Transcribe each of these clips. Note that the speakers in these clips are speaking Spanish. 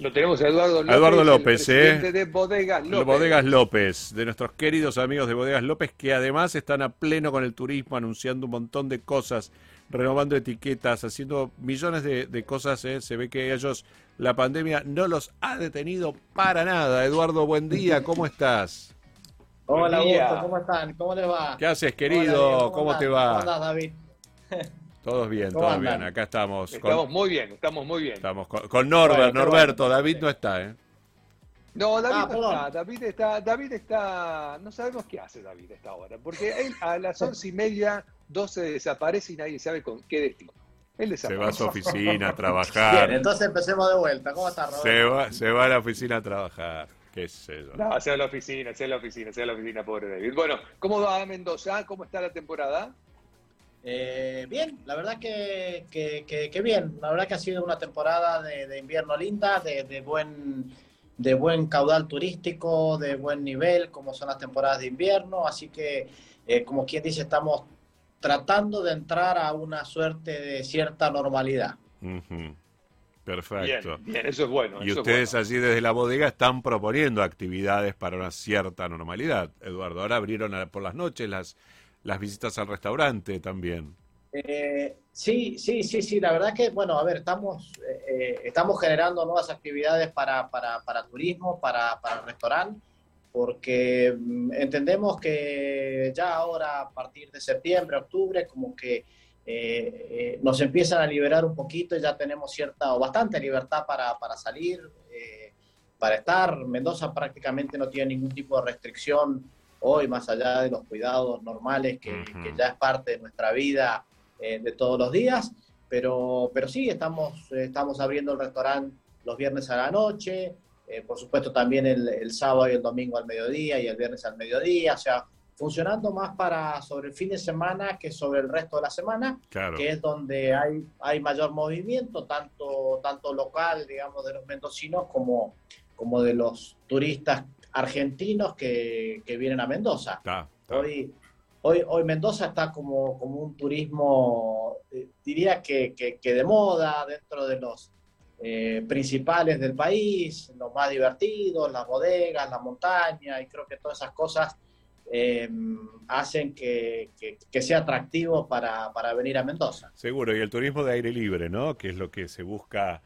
Lo tenemos a Eduardo López. Eduardo López, ¿eh? de Bodegas López. Bodegas López, de nuestros queridos amigos de Bodegas López, que además están a pleno con el turismo, anunciando un montón de cosas, renovando etiquetas, haciendo millones de, cosas. ¿eh? Se ve que ellos, la pandemia no los ha detenido para nada. Eduardo, buen día, ¿cómo estás? Hola, Augusto, ¿cómo están? ¿Cómo les va? ¿Qué haces, querido? ¿Cómo, te va? ¿Cómo estás, David? Todos bien, todos bien. Acá estamos. Estamos muy bien, estamos muy bien. Estamos con, Norbert, Norberto. David no está, ¿eh? No, David ah, no está. David está. David está. No sabemos qué hace David a esta hora. Porque él a las once y media, doce desaparece y nadie sabe con qué destino. Él Se va a su oficina a trabajar. Bien, entonces empecemos de vuelta. ¿Cómo está, Roberto? Se va, se va a la oficina a trabajar. ¿Qué sé yo? No, se va a la oficina, se va a la oficina, se va a la oficina, pobre David. Bueno, ¿cómo va Mendoza? ¿Cómo está la temporada? Eh, bien, la verdad que, que, bien. La verdad que ha sido una temporada de, invierno linda, de, buen, de buen caudal turístico, de buen nivel, como son las temporadas de invierno. Así que, eh, como quien dice, estamos tratando de entrar a una suerte de cierta normalidad. Perfecto. Bien, eso es bueno. Y ustedes allí desde la bodega están proponiendo actividades para una cierta normalidad, Eduardo. Ahora abrieron por las noches las las visitas al restaurante también. Eh, sí, sí, sí, sí. La verdad que, bueno, a ver, estamos, eh, eh, estamos generando nuevas actividades para, para, para turismo, para, para restaurante, porque mm, entendemos que ya ahora, a partir de septiembre, octubre, como que nos empiezan a liberar un poquito y ya tenemos cierta o bastante libertad para, para salir, para estar. Mendoza prácticamente no tiene ningún tipo de restricción hoy, más allá de los cuidados normales que, ya es parte de nuestra vida eh, de todos los días. Pero, pero sí, estamos, estamos abriendo el restaurante los viernes a la noche, eh, por supuesto también el, sábado y el domingo al mediodía y el viernes al mediodía, o sea, funcionando más para sobre el fin de semana que sobre el resto de la semana, que es donde hay, hay mayor movimiento, tanto, tanto local, digamos, de los mendocinos como, como de los turistas argentinos que, vienen a Mendoza. Hoy, hoy, hoy Mendoza está como, como un turismo, eh, diría que, que, de moda dentro de los eh, principales del país, los más divertidos, las bodegas, la montaña, y creo que todas esas cosas em, hacen que, que, sea atractivo para, para venir a Mendoza. Seguro, y el turismo de aire libre, ¿no? Que es lo que se busca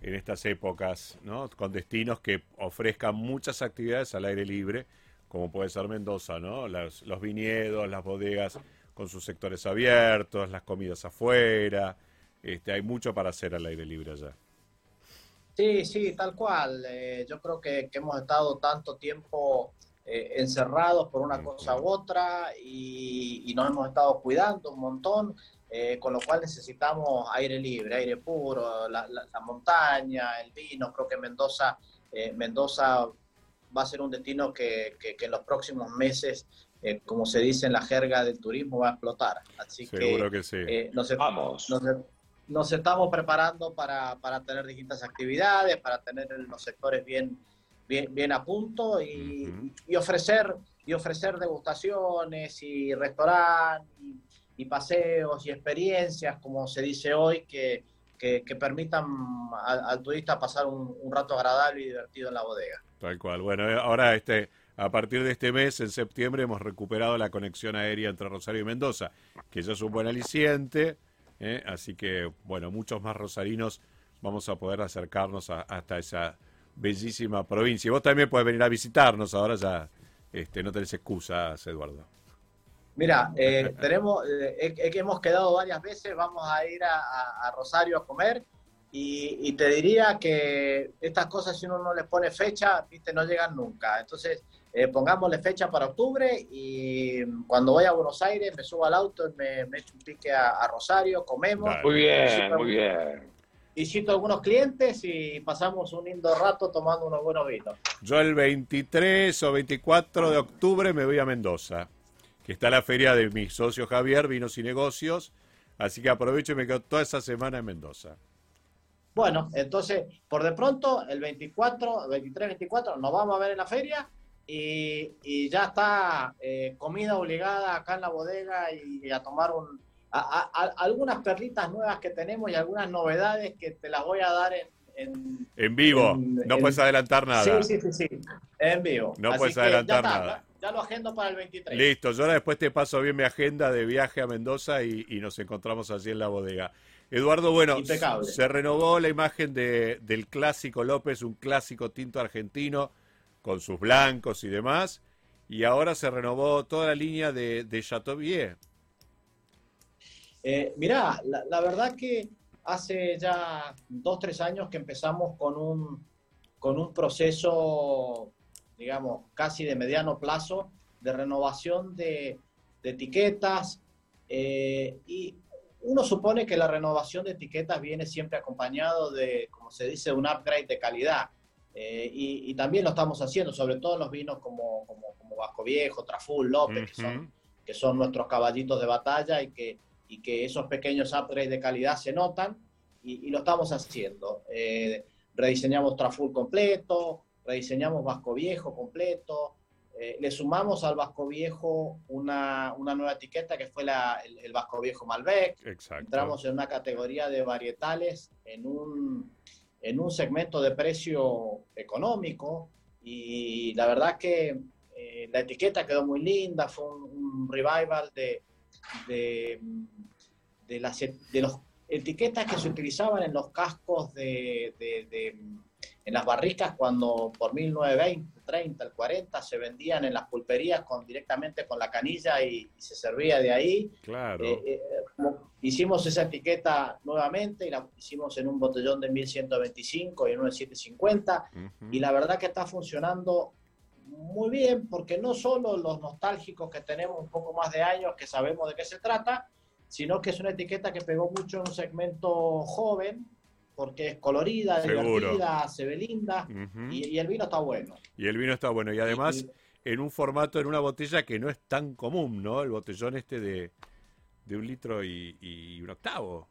en estas épocas, ¿no? Con destinos que ofrezcan muchas actividades al aire libre, como puede ser Mendoza, ¿no? Los, viñedos, las bodegas con sus sectores abiertos, las comidas afuera, este, hay mucho para hacer al aire libre allá. Sí, sí, tal cual. Eh, yo creo que, hemos estado tanto tiempo eh, encerrados por una cosa u otra y, y, nos hemos estado cuidando un montón. Eh, con lo cual necesitamos aire libre, aire puro, la, montaña, el vino. Creo que Mendoza, eh, Mendoza va a ser un destino que, en los próximos meses, eh, como se dice en la jerga del turismo, va a explotar. Así Seguro que, sí. nos, Vamos. Nos, estamos preparando para, tener distintas actividades, para tener los sectores bien, bien, bien a punto y, y ofrecer y ofrecer degustaciones y restaurantes y paseos y experiencias, como se dice hoy, que, que, permitan al, turista pasar un, rato agradable y divertido en la bodega. Tal cual. Bueno, eh, ahora este, a partir de este mes, en septiembre, hemos recuperado la conexión aérea entre Rosario y Mendoza, que ya es un buen aliciente, ¿eh? así que, bueno, muchos más rosarinos vamos a poder acercarnos hasta esa bellísima provincia. Y vos también puedes venir a visitarnos, ahora ya este, no tenés excusas, Eduardo. Mira, eh, tenemos, eh, hemos quedado varias veces, vamos a ir a, Rosario a comer y, te diría que estas cosas si uno no les pone fecha, viste, no llegan nunca. Entonces, eh, pongámosle fecha para octubre y cuando voy a Buenos Aires me subo al auto y me, echo un pique a, Rosario, comemos. Muy bien, muy bien. Visito algunos clientes y pasamos un lindo rato tomando unos buenos vinos. Yo el 23 o 24 de octubre me voy a Mendoza que está la feria de mi socio Javier, Vinos y Negocios, así que aprovecho y me quedo toda esa semana en Mendoza. Bueno, entonces, por de pronto, el 24, 23, 24, nos vamos a ver en la feria y, ya está eh, comida obligada acá en la bodega y, a tomar algunas perlitas nuevas que tenemos y algunas novedades que te las voy a dar en, en, vivo. no puedes adelantar nada. Sí, sí, sí, En vivo. No puedes adelantar nada. Ya, lo agendo para el 23. Listo, yo ahora después te paso bien mi agenda de viaje a Mendoza y, nos encontramos allí en la bodega. Eduardo, bueno, se renovó la imagen de, del clásico López, un clásico tinto argentino con sus blancos y demás. Y ahora se renovó toda la línea de, de Chateaubriand. Eh, mirá, la, verdad que hace ya dos, tres años que empezamos con un, con un proceso, digamos, casi de mediano plazo de renovación de, etiquetas. Eh, y uno supone que la renovación de etiquetas viene siempre acompañado de, como se dice, un upgrade de calidad. Eh, y, también lo estamos haciendo, sobre todo en los vinos como, como, como Vasco Viejo, Traful, López, que, son, que son nuestros caballitos de batalla y que, y que esos pequeños upgrades de calidad se notan y, lo estamos haciendo. Eh, rediseñamos Traful completo, rediseñamos Vasco Viejo completo, eh, le sumamos al Vasco Viejo una, una nueva etiqueta que fue la, el, Vasco Viejo Malbec. Exacto. Entramos en una categoría de varietales en un, en un segmento de precio económico y la verdad que eh, la etiqueta quedó muy linda, fue un, revival de, de, de, las, de los etiquetas que se utilizaban en los cascos de, en las barricas cuando por 1920, 30, el 40 se vendían en las pulperías con, directamente con la canilla y, se servía de ahí. Claro. Eh, eh, hicimos esa etiqueta nuevamente y la hicimos en un botellón de 1125 y en uno de 750 y la verdad que está funcionando muy bien porque no solo los nostálgicos que tenemos un poco más de años que sabemos de qué se trata, sino que es una etiqueta que pegó mucho en un segmento joven, porque es colorida, divertida, se ve linda y, el vino está bueno. Y el vino está bueno. Y además en un formato, en una botella que no es tan común, ¿no? El botellón este de, un litro y, un octavo.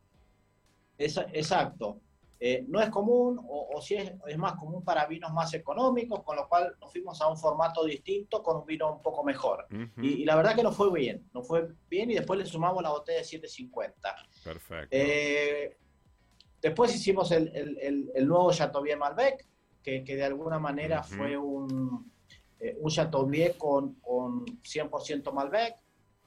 exacto. Eh, no es común, o, si es, es, más común para vinos más económicos, con lo cual nos fuimos a un formato distinto con un vino un poco mejor. y, la verdad que nos fue bien, nos fue bien y después le sumamos la botella de 750. Perfecto. Eh, después hicimos el, el, el, nuevo Chateaubriand Malbec, que, que de alguna manera fue un, eh, un Chateaubriand con, con 100% Malbec,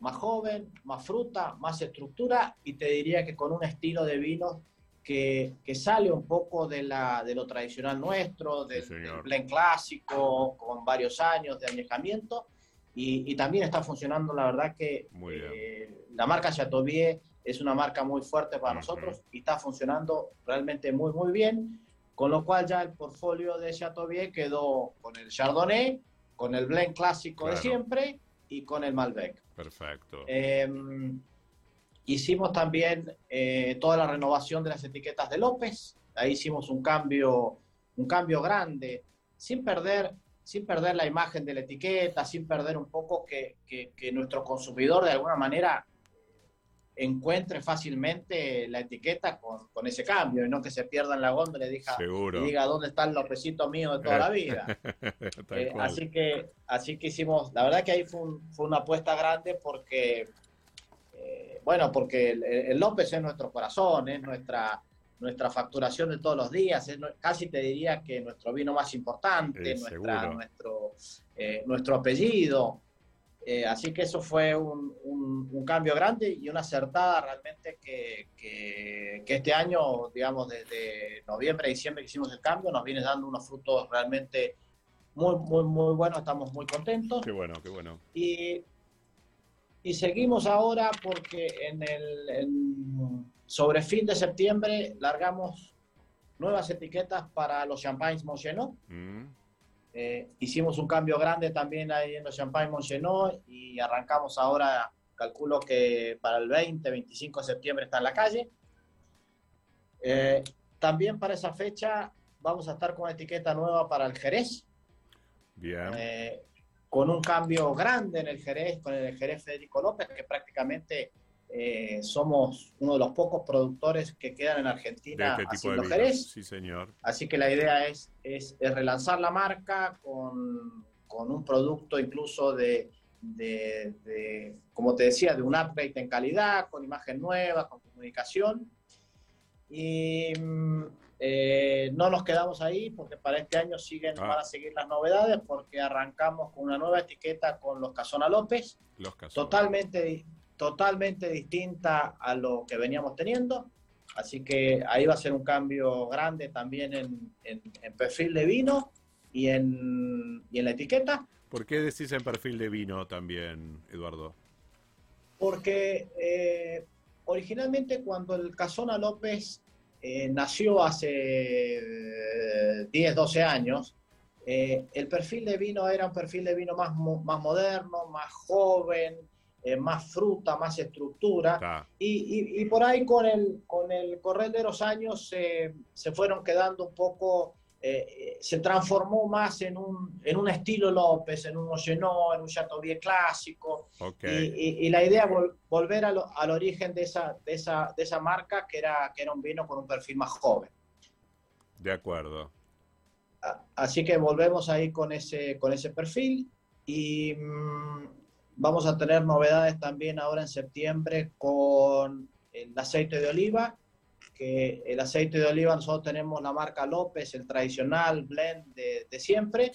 más joven, más fruta, más estructura y te diría que con un estilo de vino que, sale un poco de, la, de lo tradicional nuestro, del, blend clásico, con varios años de añejamiento, y, también está funcionando, la verdad que eh, la marca Chateaubriand es una marca muy fuerte para nosotros y está funcionando realmente muy, muy bien, con lo cual ya el portfolio de Chateaubriand quedó con el Chardonnay, con el blend clásico de siempre y con el Malbec. Perfecto. Em, Hicimos también eh, toda la renovación de las etiquetas de López. Ahí hicimos un cambio, un cambio grande, sin perder, sin perder la imagen de la etiqueta, sin perder un poco que, que, nuestro consumidor de alguna manera encuentre fácilmente la etiqueta con, con, ese cambio y no que se pierda en la góndola y diga, diga dónde está el Lópezito mío de toda la vida. Eh, así, que, así que hicimos, la verdad que ahí fue, fue una apuesta grande porque bueno, porque el, López es nuestro corazón, es nuestra, nuestra facturación de todos los días, es casi te diría que nuestro vino más importante, nuestro, eh, nuestro apellido. Eh, así que eso fue un, un, cambio grande y una acertada realmente que, que, este año, digamos, desde noviembre, diciembre que hicimos el cambio, nos viene dando unos frutos realmente muy, muy, muy buenos, estamos muy contentos. Qué bueno, qué bueno. Y y seguimos ahora porque en el sobre fin de septiembre largamos nuevas etiquetas para los champagnes Monchenot. Mm. Eh, hicimos un cambio grande también ahí en los champagnes Monchenot y arrancamos ahora, calculo que para el 20, 25 de septiembre está en la calle. Eh, también para esa fecha vamos a estar con etiqueta nueva para el Jerez. Bien. Eh, con un cambio grande en el Jerez, con el Jerez Federico López, que prácticamente eh, somos uno de los pocos productores que quedan en Argentina de este haciendo Jerez. Sí, señor. Así que la idea es, es, relanzar la marca con, con un producto incluso de, de, de, como te decía, de un upgrade en calidad, con imagen nueva, con comunicación. Y, eh, no nos quedamos ahí porque para este año siguen, ah. van a seguir las novedades porque arrancamos con una nueva etiqueta con los Casona López, los Casona. totalmente, totalmente distinta a lo que veníamos teniendo. Así que ahí va a ser un cambio grande también en, en, perfil de vino y en, y en la etiqueta. ¿Por qué decís en perfil de vino también, Eduardo? Porque eh, originalmente cuando el Casona López eh, nació hace 10, 12 años, eh, el perfil de vino era un perfil de vino más, más moderno, más joven, eh, más fruta, más estructura. Y, por ahí con el, con el correr de los años se fueron quedando un poco eh, se transformó más en un, en un estilo López, en un Ogenot, en un Chateaubriand clásico. Y, la idea es volver al origen de esa, de, esa, de esa marca, que era, que era un vino con un perfil más joven. De acuerdo. Así que volvemos ahí con ese, con ese perfil y mm, vamos a tener novedades también ahora en septiembre con el aceite de oliva que el aceite de oliva nosotros tenemos la marca López, el tradicional blend de, siempre,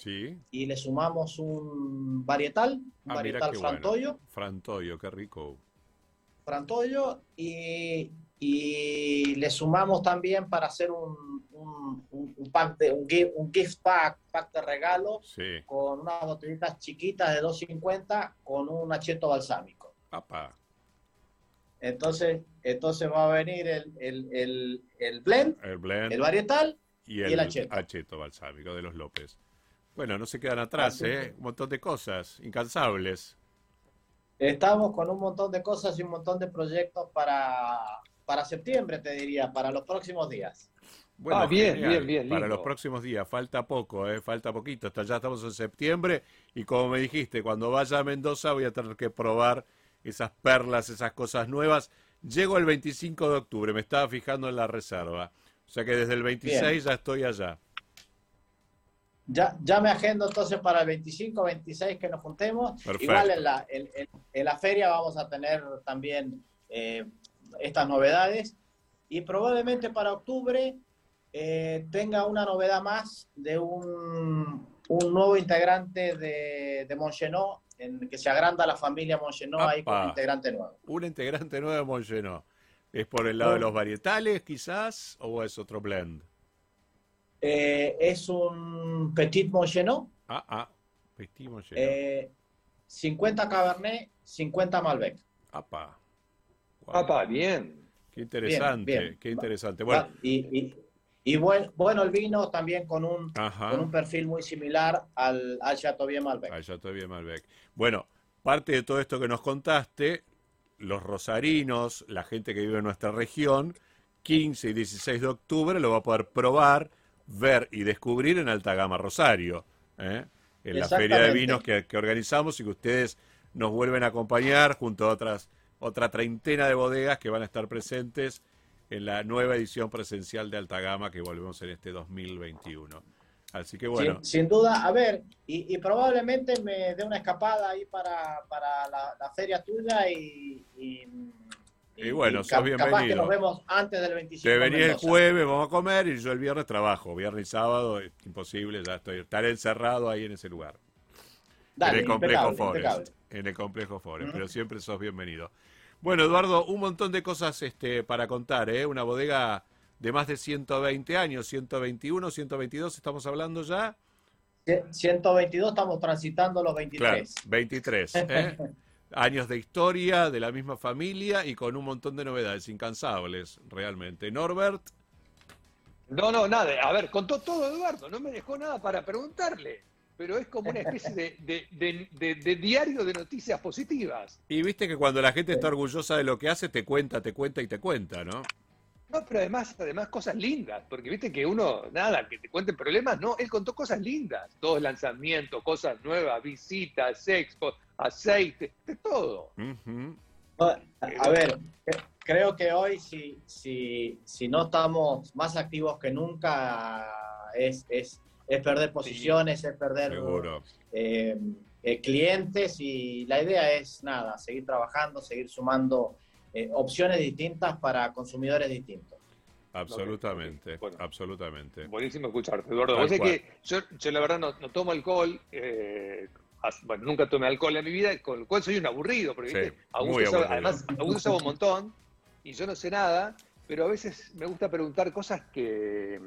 y le sumamos un varietal, un ah, varietal Frantoyo. Frantoyo, qué rico. Frantoyo, y, y, le sumamos también para hacer un, un, pack de, un, gift, pack, pack de regalo, con unas botellitas chiquitas de 2.50 con un acheto balsámico. Papá. Entonces, entonces va a venir el, el, el, blend, el, varietal y el, acheto. balsámico de los López. Bueno, no se quedan atrás, ¿eh? Un montón de cosas, incansables. Estamos con un montón de cosas y un montón de proyectos para, para septiembre, te diría, para los próximos días. Bueno, ah, bien, bien, bien. Para los próximos días, falta poco, ¿eh? falta poquito. Hasta ya estamos en septiembre y como me dijiste, cuando vaya a Mendoza voy a tener que probar esas perlas, esas cosas nuevas. Llego el 25 de octubre, me estaba fijando en la reserva. O sea que desde el 26 ya estoy allá. Ya, ya me agendo entonces para el 25, 26 que nos juntemos. Igual en la, en, la feria vamos a tener también eh, estas novedades. Y probablemente para octubre eh, tenga una novedad más de un, un nuevo integrante de, de en que se agranda la familia Mongenot ahí con un integrante nuevo. Un integrante nuevo de Mongenot. ¿Es por el lado de los varietales quizás o es otro blend? Eh, es un Petit Mongenot. Ah, ah, Petit Mongenot. 50 eh, Cabernet, 50 Malbec. Apa. Apa, bien. Qué interesante, qué interesante. Bueno, y, y bueno, el vino también con un, con un perfil muy similar al, al Chateaubriand Malbec. Al Malbec. Bueno, parte de todo esto que nos contaste, los rosarinos, la gente que vive en nuestra región, 15 y 16 de octubre lo va a poder probar, ver y descubrir en Alta Gama Rosario, ¿eh? en la feria de vinos que, que, organizamos y que ustedes nos vuelven a acompañar junto a otras otra treintena de bodegas que van a estar presentes en la nueva edición presencial de Alta Gama que volvemos en este 2021. Así que bueno. Sin, duda, a ver, y, probablemente me dé una escapada ahí para, para la, feria tuya y, y, bueno, sos bienvenido. Capaz que nos vemos antes del 25. Te venía el jueves, vamos a comer y yo el viernes trabajo. Viernes y sábado, es imposible, ya estoy, estaré encerrado ahí en ese lugar. En el complejo Forest. En el complejo Forest, pero siempre sos bienvenido. Bueno, Eduardo, un montón de cosas este, para contar, ¿eh? Una bodega de más de 120 años, 121, 122, estamos hablando ya. 122, estamos transitando los 23. Claro, 23. ¿eh? años de historia, de la misma familia y con un montón de novedades incansables, realmente. Norbert. No, no, nada. A ver, contó todo Eduardo, no me dejó nada para preguntarle pero es como una especie de, diario de noticias positivas. Y viste que cuando la gente está orgullosa de lo que hace, te cuenta, te cuenta y te cuenta, ¿no? No, pero además, además cosas lindas, porque viste que uno, nada, que te cuenten problemas, no, él contó cosas lindas, todos lanzamientos, cosas nuevas, visitas, expo, aceite, de todo. A ver, creo que hoy si, si, si no estamos más activos que nunca, es, es es perder posiciones, es perder eh, eh, clientes y la idea es nada, seguir trabajando, seguir sumando eh, opciones distintas para consumidores distintos. Absolutamente, absolutamente. Buenísimo escucharte, Eduardo. Vos que yo, yo, la verdad no, tomo alcohol, eh, bueno, nunca tomé alcohol en mi vida, con lo cual soy un aburrido, porque además Augusto sabe un montón y yo no sé nada, pero a veces me gusta preguntar cosas que,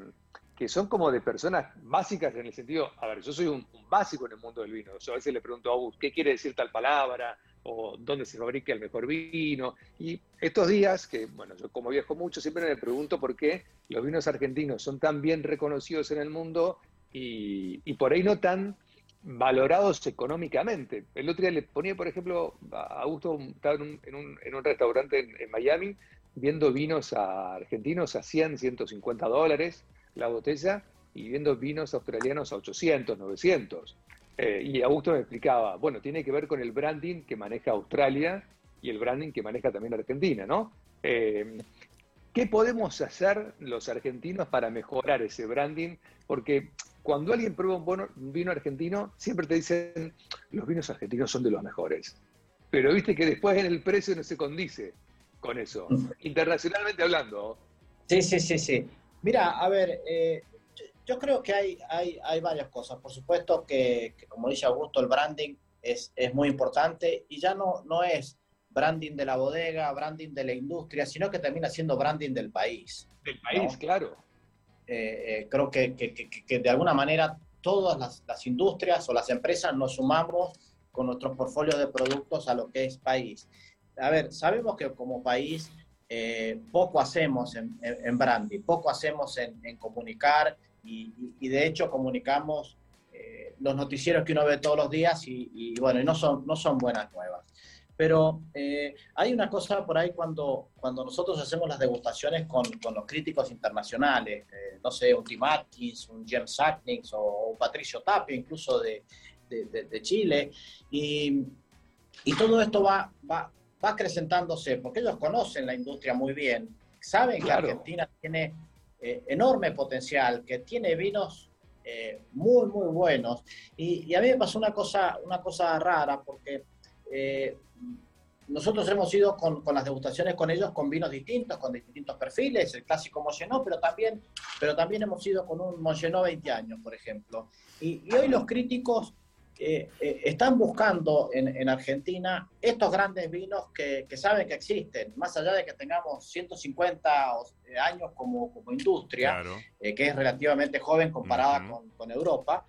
que son como de personas básicas en el sentido, a ver, yo soy un, básico en el mundo del vino, yo a veces le pregunto a Augusto, ¿qué quiere decir tal palabra? o dónde se fabrica el mejor vino. Y estos días, que bueno, yo como viajo mucho, siempre me pregunto por qué los vinos argentinos son tan bien reconocidos en el mundo y, por ahí no tan valorados económicamente. El otro día le ponía, por ejemplo, a Augusto, estaba en un, en un, restaurante en, Miami viendo vinos argentinos a 100, 150 dólares la botella y viendo vinos australianos a 800, 900. Eh, y Augusto me explicaba, bueno, tiene que ver con el branding que maneja Australia y el branding que maneja también Argentina, ¿no? Eh, ¿Qué podemos hacer los argentinos para mejorar ese branding? Porque cuando alguien prueba un, vino argentino, siempre te dicen, los vinos argentinos son de los mejores. Pero viste que después en el precio no se condice con eso, internacionalmente hablando. Sí, sí, sí, sí. Mira, a ver, eh, yo creo que hay, hay, hay varias cosas. Por supuesto que, como dice Augusto, el branding es, es, muy importante y ya no, no es branding de la bodega, branding de la industria, sino que termina siendo branding del país. Del país, claro. Eh, eh, creo que, que, que, de alguna manera todas las, las, industrias o las empresas nos sumamos con nuestros portfolios de productos a lo que es país. A ver, sabemos que como país eh, poco hacemos en, en, branding, poco hacemos en, en comunicar y, de hecho comunicamos eh, los noticieros que uno ve todos los días y, bueno, y no son, no son buenas nuevas. Pero eh, hay una cosa por ahí cuando, cuando nosotros hacemos las degustaciones con, con los críticos internacionales, eh, no sé, un Tim Atkins, un James Sacknix o un Patricio Tapia, incluso de, de, de, Chile, y, y, todo esto va, va, va acrecentándose, porque ellos conocen la industria muy bien, saben que Argentina tiene eh, enorme potencial, que tiene vinos eh, muy, muy buenos. Y, a mí me pasó una cosa, una cosa rara, porque eh, nosotros hemos ido con, con, las degustaciones con ellos con vinos distintos, con distintos perfiles, el clásico Mongenot, pero también, pero también hemos ido con un Mongenot 20 años, por ejemplo. Y, y hoy los críticos eh, están buscando en, Argentina estos grandes vinos que, saben que existen, más allá de que tengamos 150 eh, años como, como industria, eh, que es relativamente joven comparada con, Europa,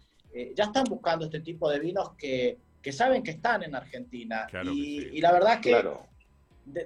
ya están buscando este tipo de vinos que, saben que están en Argentina. y, la verdad que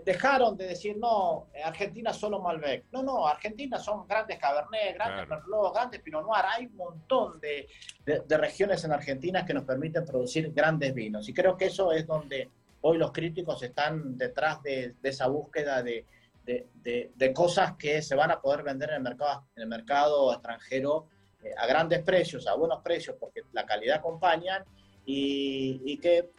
dejaron de decir, no, Argentina solo Malbec. No, no, Argentina son grandes Cabernet, grandes Merlot, grandes Pinot Noir. Hay un montón de, de, regiones en Argentina que nos permiten producir grandes vinos. Y creo que eso es donde hoy los críticos están detrás de, esa búsqueda de, de, cosas que se van a poder vender en el mercado, en el mercado extranjero eh, a grandes precios, a buenos precios, porque la calidad acompaña y, y que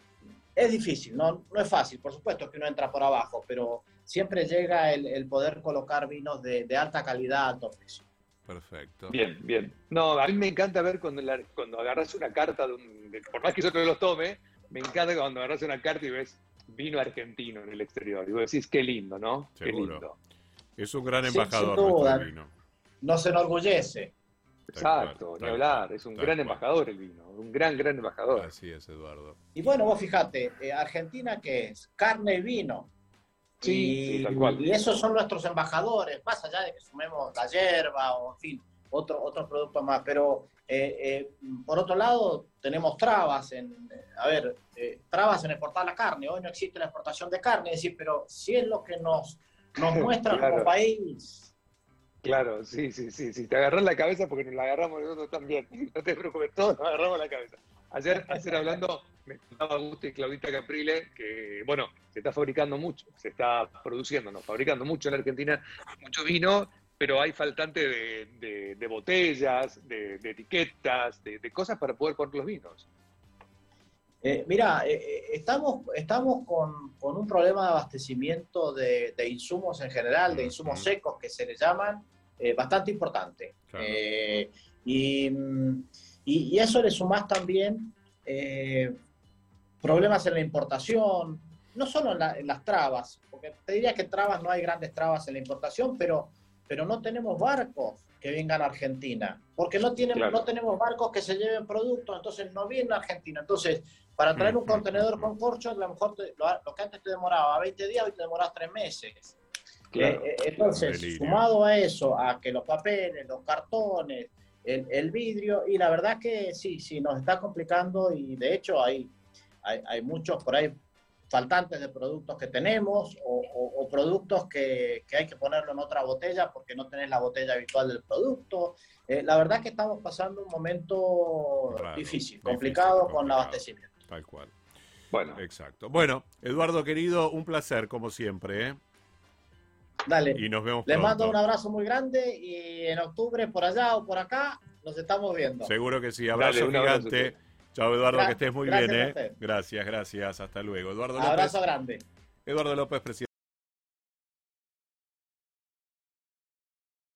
es difícil, no, no es fácil, por supuesto que uno entra por abajo, pero siempre llega el, poder colocar vinos de, alta calidad a alto precio. Perfecto. Bien, bien. No, a mí me encanta ver cuando, cuando agarras una carta, de un, por más que yo no los tome, me encanta cuando agarras una carta y ves vino argentino en el exterior. Y vos decís, qué lindo, ¿no? Qué lindo. Es un gran embajador sí, vino. No se enorgullece. Exacto, ni hablar, es un gran embajador el vino, un gran, gran embajador. Así es, Eduardo. Y bueno, vos fíjate, eh, Argentina que es carne y vino. Sí, y, tal cual. y esos son nuestros embajadores, más allá de que sumemos la hierba o, en fin, otro, otros productos más. Pero, eh, eh, por otro lado, tenemos trabas en, a ver, trabas en exportar la carne. Hoy no existe la exportación de carne, es decir, pero si es lo que nos, nos muestra como país Claro, sí, sí, sí, sí. Te agarras la cabeza porque nos la agarramos nosotros también. No te preocupes, todos nos agarramos la cabeza. Ayer, ayer hablando, me contaba Augusto y Claudita Caprile que, bueno, se está fabricando mucho, se está produciendo, ¿no? Fabricando mucho en Argentina, mucho vino, pero hay faltante de, botellas, de, etiquetas, de, cosas para poder poner los vinos. Eh, mira, eh, eh, estamos, estamos con, con, un problema de abastecimiento de, insumos en general, de insumos secos que se le llaman, eh, bastante importante. Eh, y, y, eso le sumás también eh, problemas en la importación, no solo en, las trabas, porque te diría que trabas no hay grandes trabas en la importación, pero, pero no tenemos barcos que vengan a Argentina, porque no, tienen, no tenemos barcos que se lleven productos, entonces no vienen a Argentina. Entonces, para traer un contenedor con corcho, a lo mejor lo, que antes te demoraba 20 días, hoy te demoras 3 meses. Eh, eh, entonces, sumado a eso, a que los papeles, los cartones, el, vidrio, y la verdad que sí, sí, nos está complicando y de hecho hay, hay, hay muchos por ahí faltantes de productos que tenemos o, productos que, que, hay que ponerlo en otra botella porque no tenés la botella habitual del producto. Eh, la verdad que estamos pasando un momento difícil, complicado con el abastecimiento. Tal cual. Bueno. Exacto. Bueno, Eduardo querido, un placer como siempre. ¿eh? Dale. Y nos vemos Les mando un abrazo muy grande y en octubre por allá o por acá nos estamos viendo. Seguro que sí. Abrazo gigante. Chao, Eduardo, que estés muy bien. ¿eh? Gracias, gracias. Hasta luego. Eduardo Abrazo grande. Eduardo López, presidente.